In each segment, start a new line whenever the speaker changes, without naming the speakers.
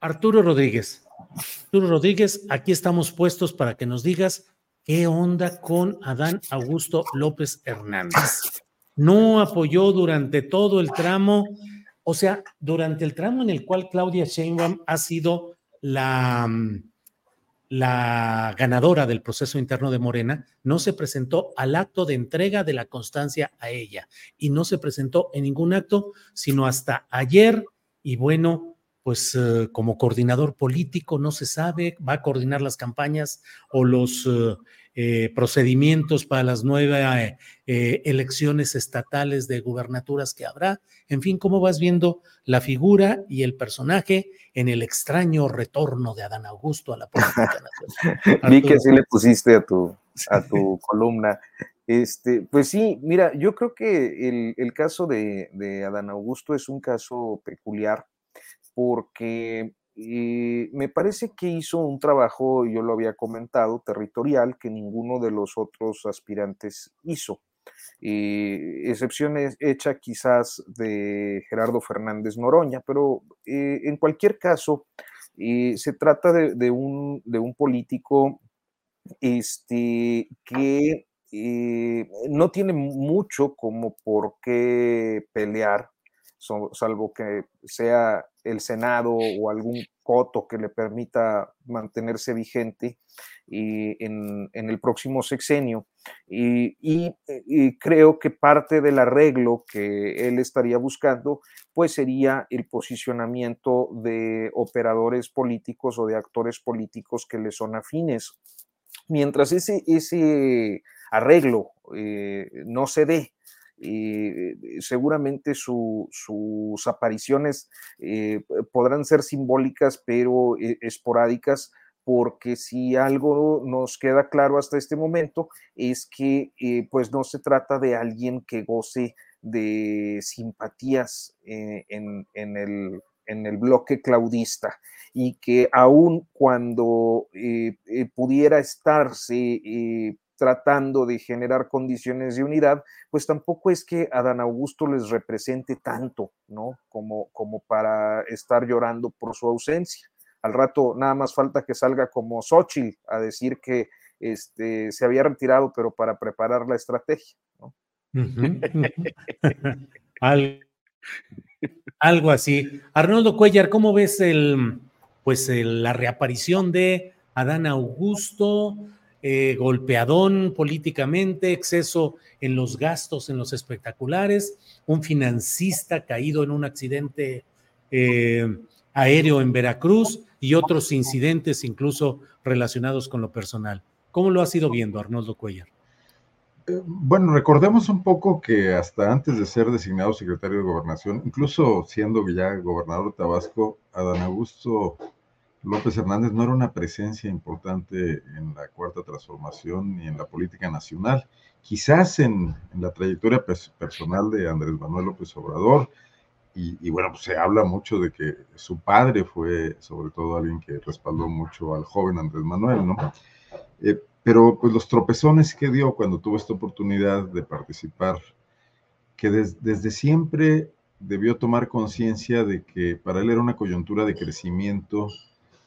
Arturo Rodríguez. Arturo Rodríguez, aquí estamos puestos para que nos digas qué onda con Adán Augusto López Hernández. No apoyó durante todo el tramo, o sea, durante el tramo en el cual Claudia Sheinbaum ha sido la, la ganadora del proceso interno de Morena, no se presentó al acto de entrega de la constancia a ella y no se presentó en ningún acto, sino hasta ayer y bueno, pues eh, como coordinador político no se sabe, va a coordinar las campañas o los eh, eh, procedimientos para las nuevas elecciones estatales de gubernaturas que habrá. En fin, ¿cómo vas viendo la figura y el personaje en el extraño retorno de Adán Augusto a la política nacional?
Vi que sí le pusiste a tu, a tu columna. Este, pues sí, mira, yo creo que el, el caso de, de Adán Augusto es un caso peculiar porque eh, me parece que hizo un trabajo, yo lo había comentado, territorial que ninguno de los otros aspirantes hizo. Eh, excepciones hecha quizás de Gerardo Fernández Noroña, pero eh, en cualquier caso, eh, se trata de, de, un, de, un, político este, que no tiene mucho como por qué pelear, salvo que sea el Senado o algún coto que le permita mantenerse vigente y en, en, el próximo sexenio. Y, y, y, creo que parte del arreglo que él estaría buscando, pues sería el posicionamiento de operadores políticos o de actores políticos que le son afines. Mientras ese, ese arreglo eh, no se dé, eh, seguramente su, sus apariciones eh, podrán ser simbólicas, pero eh, esporádicas, porque si algo nos queda claro hasta este momento es que eh, pues no se trata de alguien que goce de simpatías en, en, el, en el bloque claudista y que aun cuando pudiera estarse tratando de generar condiciones de unidad, pues tampoco es que Adán Augusto les represente tanto, ¿no? Como, como para estar llorando por su ausencia. Al rato nada más falta que salga como Xochitl a decir que este, se había retirado, pero para preparar la estrategia, ¿no?
Algo, así. Arnoldo Cuellar, ¿cómo ves el, pues la reaparición de Adán Augusto? Eh, golpeadón políticamente, exceso en los gastos, en los espectaculares, un financista caído en un accidente eh, aéreo en Veracruz y otros incidentes incluso relacionados con lo personal. ¿Cómo lo has ido viendo, Arnoldo Cuellar?
Eh, bueno, recordemos un poco que hasta antes de ser designado secretario de gobernación, incluso siendo ya gobernador de Tabasco, Adán Augusto López Hernández no era una presencia importante en la cuarta transformación ni en la política nacional. Quizás en, la trayectoria personal de Andrés Manuel López Obrador, y, bueno, pues se habla mucho de que su padre fue sobre todo alguien que respaldó mucho al joven Andrés Manuel, ¿no? Eh, pero pues los tropezones que dio cuando tuvo esta oportunidad de participar, que des, desde siempre debió tomar conciencia de que para él era una coyuntura de crecimiento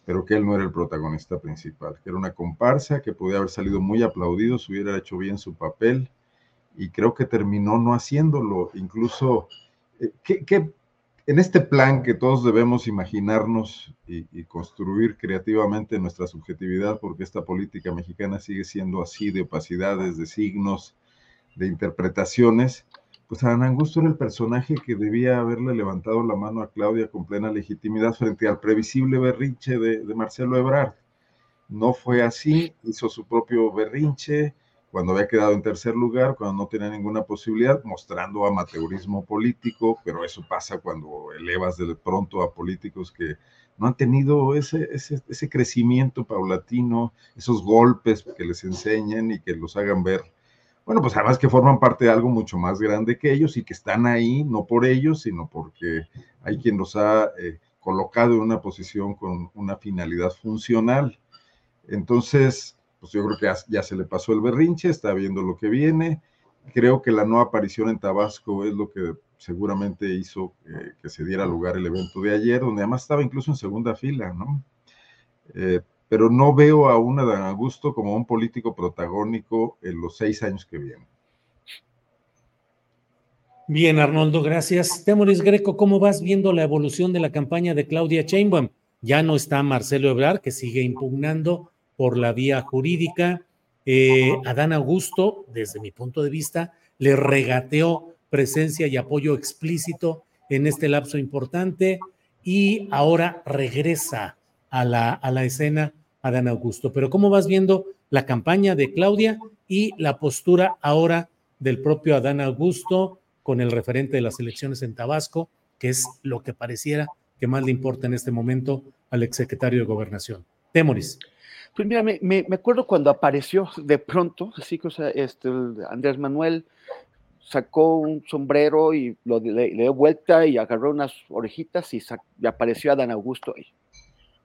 pero que él no era el protagonista principal, que era una comparsa que podía haber salido muy aplaudido si hubiera hecho bien su papel y creo que terminó no haciéndolo. Incluso, eh, ¿qué, en este plan que todos debemos imaginarnos y, y, construir creativamente nuestra subjetividad, porque esta política mexicana sigue siendo así de opacidades, de signos, de interpretaciones, pues Adán era el personaje que debía haberle levantado la mano a Claudia con plena legitimidad frente al previsible berrinche de, de Marcelo Ebrard. No fue así, hizo su propio berrinche cuando había quedado en tercer lugar, cuando no tenía ninguna posibilidad, mostrando amateurismo político, pero eso pasa cuando elevas de pronto a políticos que no han tenido ese, ese, ese crecimiento paulatino, esos golpes que les enseñen y que los hagan ver bueno, pues además que forman parte de algo mucho más grande que ellos y que están ahí no por ellos, sino porque hay quien los ha eh, colocado en una posición con una finalidad funcional. Entonces, pues yo creo que ya, se le pasó el berrinche, está viendo lo que viene. Creo que la no aparición en Tabasco es lo que seguramente hizo eh, que se diera lugar el evento de ayer, donde además estaba incluso en segunda fila, ¿no? Eh, pero no veo a un Adán Augusto como un político protagónico en los seis años que vienen.
Bien, Arnoldo, gracias. Temoris Greco, ¿cómo vas viendo la evolución de la campaña de Claudia Sheinbaum? Ya no está Marcelo Ebrard, que sigue impugnando por la vía jurídica. Eh, Adán Augusto, desde mi punto de vista, le regateó presencia y apoyo explícito en este lapso importante y ahora regresa a la, a la escena Adán Augusto. Pero ¿cómo vas viendo la campaña de Claudia y la postura ahora del propio Adán Augusto con el referente de las elecciones en Tabasco, que es lo que pareciera que más le importa en este momento al exsecretario de Gobernación? Temoris.
Pues mira, me, me, acuerdo cuando apareció de pronto, así que o sea, este, Andrés Manuel sacó un sombrero y lo, le, dio vuelta y agarró unas orejitas y, y apareció Adán Augusto ahí.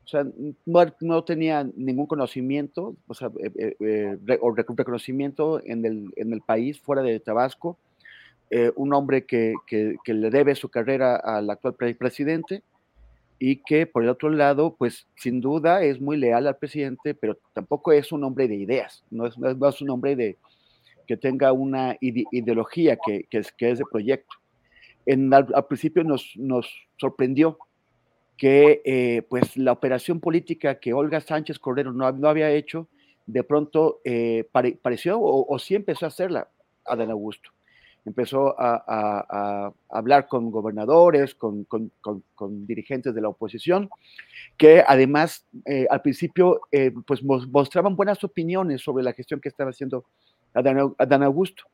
O sea, no, tenía ningún conocimiento, o eh, eh, eh, reconocimiento en el, en el país fuera de Tabasco. un hombre que, que, le debe su carrera al actual presidente y que, por el otro lado, pues sin duda es muy leal al presidente, pero tampoco es un hombre de ideas, no es, no es un hombre de, que tenga una ideología que, que, es, que es de proyecto. En, al, al principio nos, nos sorprendió que eh, pues la operación política que Olga Sánchez Cordero no, no había hecho, de pronto eh, pareció o, sí empezó a hacerla Adán Augusto. Empezó a, hablar con gobernadores, con, con, dirigentes de la oposición, que además eh, al principio pues mostraban buenas opiniones sobre la gestión que estaba haciendo Adán, Adán Augusto.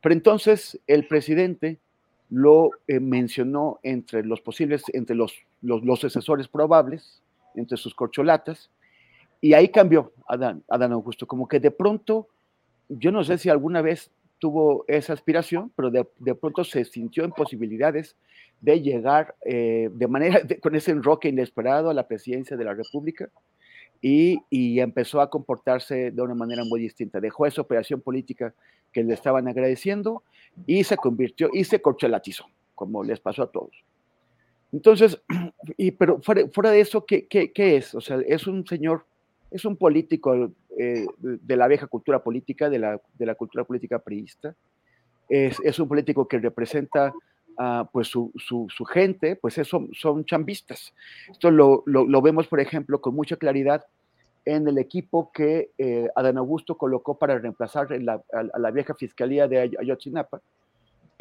Pero entonces el presidente lo mencionó entre los posibles, entre los, los, los, sucesores probables, entre sus corcholatas, y ahí cambió Adán, Adán Augusto, como que de pronto, yo no sé si alguna vez tuvo esa aspiración, pero de, de pronto se sintió en posibilidades de llegar eh, de manera, con ese enroque inesperado a la presidencia de la República, y, y, empezó a comportarse de una manera muy distinta. Dejó esa operación política que le estaban agradeciendo y se convirtió y se corchelatizó, como les pasó a todos. Entonces, y, pero fuera, de eso, ¿qué, ¿qué, qué, es? O sea, es un señor, es un político eh, de la vieja cultura política, de la, de la cultura política priista. Es, un político que representa uh, pues su, su, gente, pues eso, son chambistas. Esto lo, lo, vemos, por ejemplo, con mucha claridad en el equipo que eh, Adán Augusto colocó para reemplazar la, a, la vieja fiscalía de Ayotzinapa.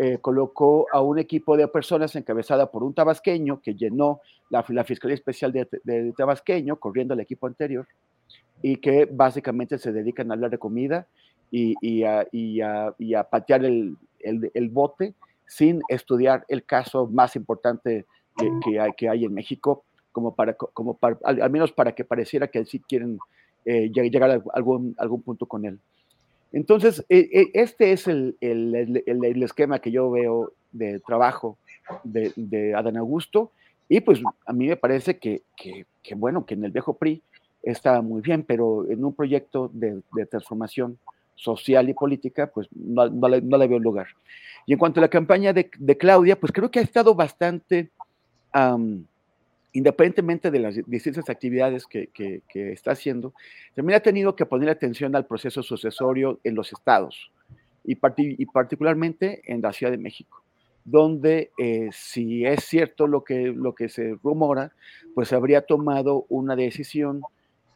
Eh, colocó a un equipo de personas encabezada por un tabasqueño que llenó la, Fiscalía Especial de, Tabasqueño, corriendo el equipo anterior, y que básicamente se dedican a hablar de comida y, a, patear el, bote sin estudiar el caso más importante que, hay, en México, como para, al, menos para que pareciera que sí quieren eh, llegar a algún punto con él. Entonces, eh, eh, este es el, el, el, esquema que yo veo de trabajo de, Adán Augusto, y pues a mí me parece que, que, bueno, que en el viejo PRI está muy bien, pero en un proyecto de, de transformación social y política, pues no, no, le, no, veo lugar. Y en cuanto a la campaña de, de Claudia, pues creo que ha estado bastante... independientemente de las distintas actividades que, está haciendo, también ha tenido que poner atención al proceso sucesorio en los estados y, particularmente en la Ciudad de México, donde eh, si es cierto lo que, lo que se rumora, pues habría tomado una decisión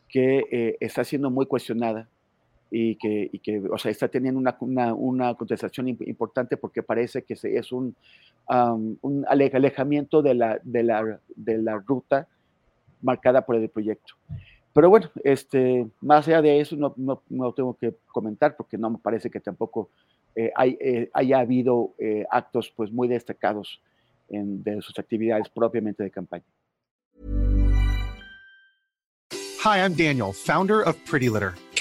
que eh, está siendo muy cuestionada y que, que, o sea, está teniendo una, una, contestación importante porque parece que es un, un alejamiento de la, de, la, de la ruta marcada por el proyecto. Pero bueno, este, más allá de eso no, no, no tengo que comentar porque no me parece que tampoco eh, hay, eh, haya habido eh, actos pues, muy destacados en, de sus actividades propiamente de campaña.
Hi, I'm Daniel, founder of Pretty Litter.